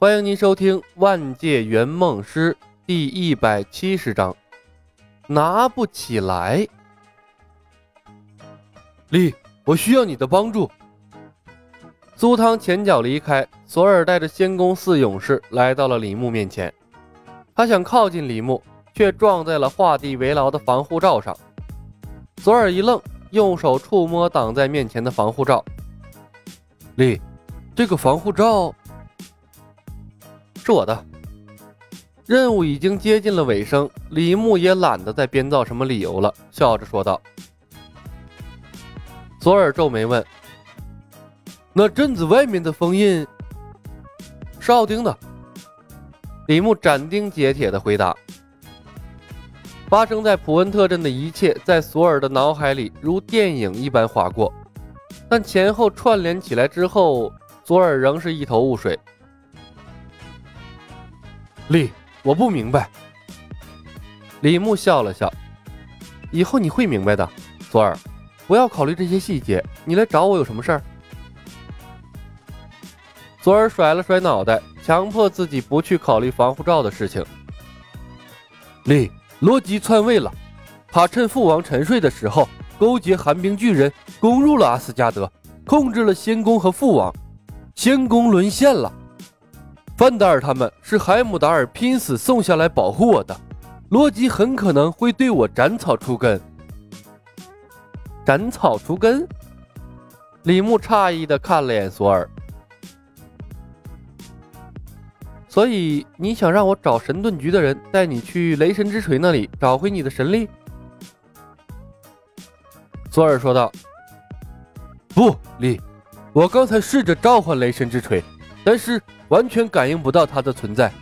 欢迎您收听《万界圆梦师》第一百七十章，拿不起来。丽，我需要你的帮助。苏汤前脚离开，索尔带着仙宫四勇士来到了李牧面前。他想靠近李牧，却撞在了画地为牢的防护罩上。索尔一愣，用手触摸挡在面前的防护罩。丽，这个防护罩是我的。任务已经接近了尾声，李牧也懒得再编造什么理由了，笑着说道。索尔皱眉问。那镇子外面的封印是奥丁的。李牧斩钉截铁的回答。发生在普恩特镇的一切，在索尔的脑海里如电影一般划过，但前后串联起来之后，索尔仍是一头雾水。李，我不明白。李牧笑了笑，以后你会明白的。索尔，不要考虑这些细节，你来找我有什么事儿？索尔甩了甩脑袋，强迫自己不去考虑防护罩的事情。利洛基篡位了，他趁父王沉睡的时候，勾结寒冰巨人，攻入了阿斯加德，控制了仙宫和父王，仙宫沦陷了。范达尔他们是海姆达尔拼死送下来保护我的，洛基很可能会对我斩草除根。斩草除根？李牧诧异的看了眼索尔。所以你想让我找神盾局的人带你去雷神之锤那里找回你的神力？索尔说道。不，李，我刚才试着召唤雷神之锤，但是完全感应不到他的存在。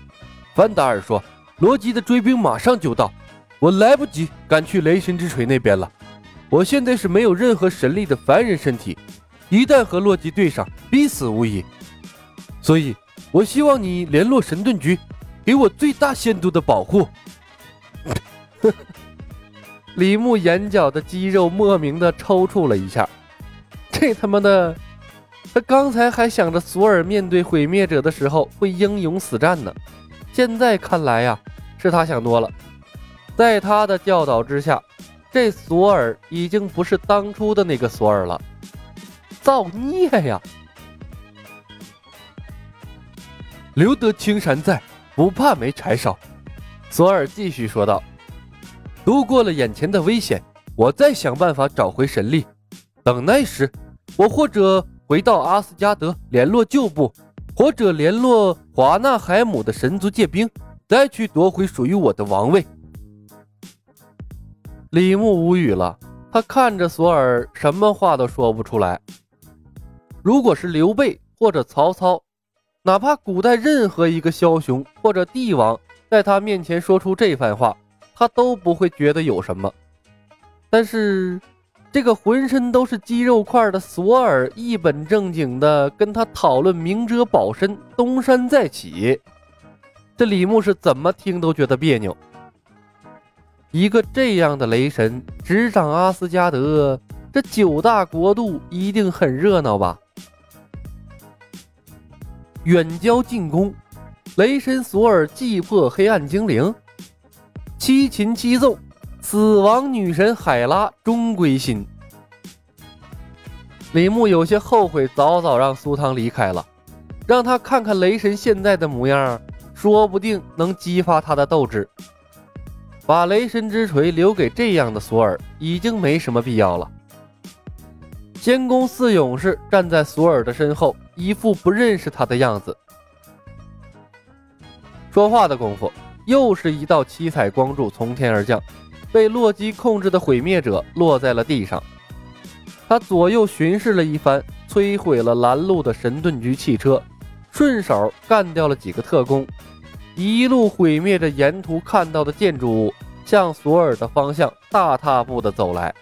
范达尔说，罗辑的追兵马上就到，我来不及赶去雷神之锤那边了。我现在是没有任何神力的凡人身体，一旦和洛基对上，必死无疑。所以。我希望你联络神盾局，给我最大限度的保护。李牧眼角的肌肉莫名的抽搐了一下，这他妈的，他刚才还想着索尔面对毁灭者的时候会英勇死战呢，现在看来呀，是他想多了。在他的教导之下，这索尔已经不是当初的那个索尔了，造孽呀！留得青山在，不怕没柴烧。索尔继续说道：“度过了眼前的危险，我再想办法找回神力。等那时，我或者回到阿斯加德联络旧部，或者联络华纳海姆的神族借兵，再去夺回属于我的王位。”李牧无语了，他看着索尔，什么话都说不出来。如果是刘备或者曹操。哪怕古代任何一个枭雄或者帝王在他面前说出这番话，他都不会觉得有什么。但是，这个浑身都是肌肉块的索尔一本正经的跟他讨论明哲保身、东山再起，这李牧是怎么听都觉得别扭。一个这样的雷神执掌阿斯加德，这九大国度一定很热闹吧？远交近攻，雷神索尔击破黑暗精灵，七擒七纵，死亡女神海拉终归心。李牧有些后悔，早早让苏汤离开了，让他看看雷神现在的模样，说不定能激发他的斗志。把雷神之锤留给这样的索尔，已经没什么必要了。仙宫四勇士站在索尔的身后，一副不认识他的样子。说话的功夫，又是一道七彩光柱从天而降，被洛基控制的毁灭者落在了地上。他左右巡视了一番，摧毁了拦路的神盾局汽车，顺手干掉了几个特工，一路毁灭着沿途看到的建筑物，向索尔的方向大踏步的走来。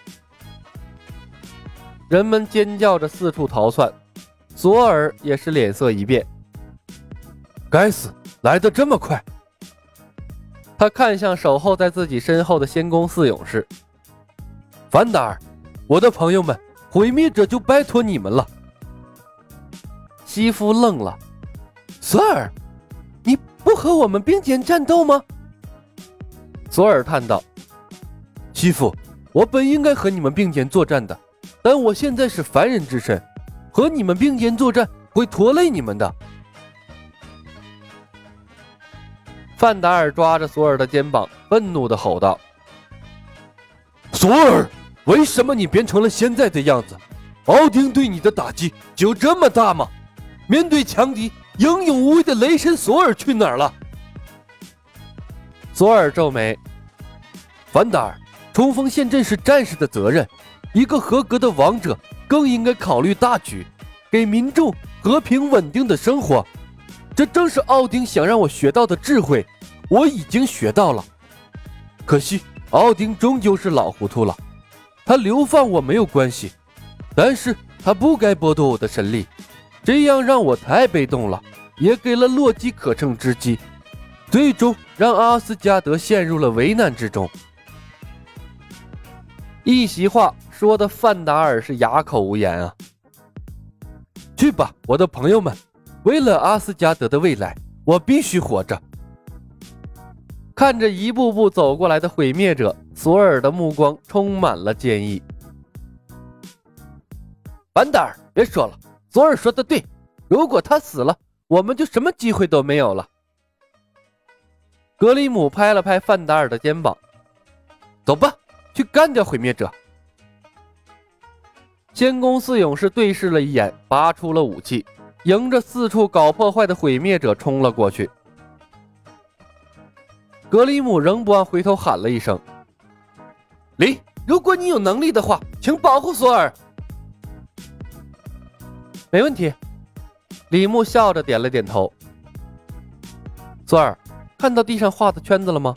人们尖叫着四处逃窜，索尔也是脸色一变。该死，来的这么快！他看向守候在自己身后的仙宫四勇士，凡达尔，我的朋友们，毁灭者就拜托你们了。西夫愣了索尔，你不和我们并肩战斗吗？索尔叹道：“西夫，我本应该和你们并肩作战的，但我现在是凡人之身，和你们并肩作战会拖累你们的。”范达尔抓着索尔的肩膀，愤怒地吼道：“索尔，为什么你变成了现在的样子？奥丁对你的打击就这么大吗？面对强敌，英勇无畏的雷神索尔去哪儿了？”索尔皱眉：“范达尔，冲锋陷阵是战士的责任，一个合格的王者更应该考虑大局，给民众和平稳定的生活。这正是奥丁想让我学到的智慧。”我已经学到了，可惜奥丁终究是老糊涂了。他流放我没有关系，但是他不该剥夺我的神力，这样让我太被动了，也给了洛基可乘之机，最终让阿斯加德陷入了危难之中。一席话说的范达尔是哑口无言啊！去吧，我的朋友们，为了阿斯加德的未来，我必须活着。看着一步步走过来的毁灭者，索尔的目光充满了坚毅。班达尔，别说了，索尔说的对，如果他死了，我们就什么机会都没有了。格里姆拍了拍范达尔的肩膀：“走吧，去干掉毁灭者。”仙宫四勇士对视了一眼，拔出了武器，迎着四处搞破坏的毁灭者冲了过去。格里姆仍不忘回头喊了一声：“李，如果你有能力的话，请保护索尔。”没问题，李牧笑着点了点头。索尔，看到地上画的圈子了吗？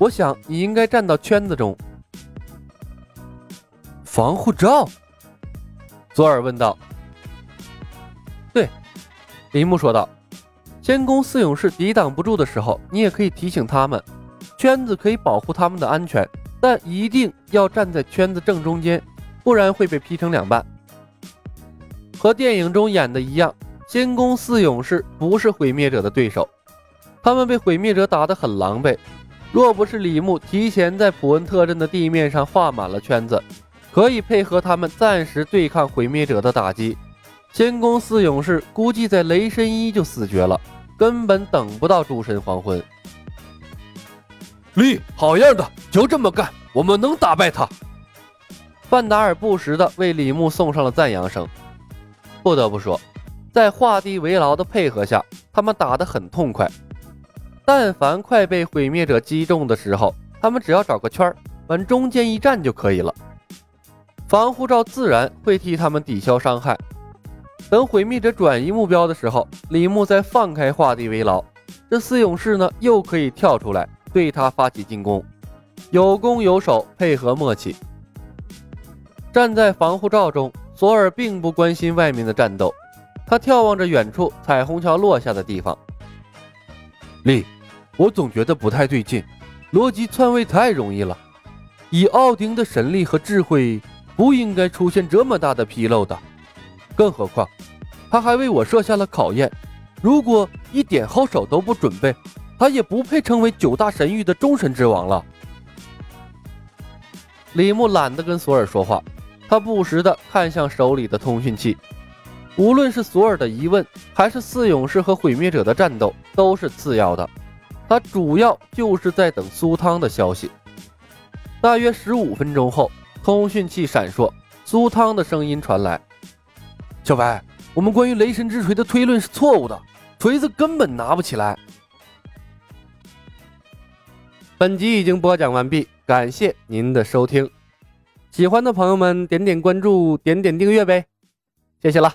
我想你应该站到圈子中。防护罩？索尔问道。对，李牧说道。仙宫四勇士抵挡不住的时候，你也可以提醒他们，圈子可以保护他们的安全，但一定要站在圈子正中间，不然会被劈成两半。和电影中演的一样，仙宫四勇士不是毁灭者的对手，他们被毁灭者打得很狼狈。若不是李牧提前在普恩特镇的地面上画满了圈子，可以配合他们暂时对抗毁灭者的打击。仙宫四勇士估计在雷神一就死绝了，根本等不到诸神黄昏。力，好样的，就这么干，我们能打败他。范达尔不时的为李牧送上了赞扬声。不得不说，在画地为牢的配合下，他们打得很痛快。但凡快被毁灭者击中的时候，他们只要找个圈儿往中间一站就可以了，防护罩自然会替他们抵消伤害。等毁灭者转移目标的时候，李牧再放开画地为牢，这四勇士呢又可以跳出来对他发起进攻，有攻有守，配合默契。站在防护罩中，索尔并不关心外面的战斗，他眺望着远处彩虹桥落下的地方。李，我总觉得不太对劲，罗辑篡位太容易了，以奥丁的神力和智慧，不应该出现这么大的纰漏的。更何况，他还为我设下了考验。如果一点后手都不准备，他也不配成为九大神域的终神之王了。李牧懒得跟索尔说话，他不时地看向手里的通讯器。无论是索尔的疑问，还是四勇士和毁灭者的战斗，都是次要的。他主要就是在等苏汤的消息。大约十五分钟后，通讯器闪烁，苏汤的声音传来。小白，我们关于雷神之锤的推论是错误的，锤子根本拿不起来。本集已经播讲完毕，感谢您的收听。喜欢的朋友们点点关注，点点订阅呗，谢谢了。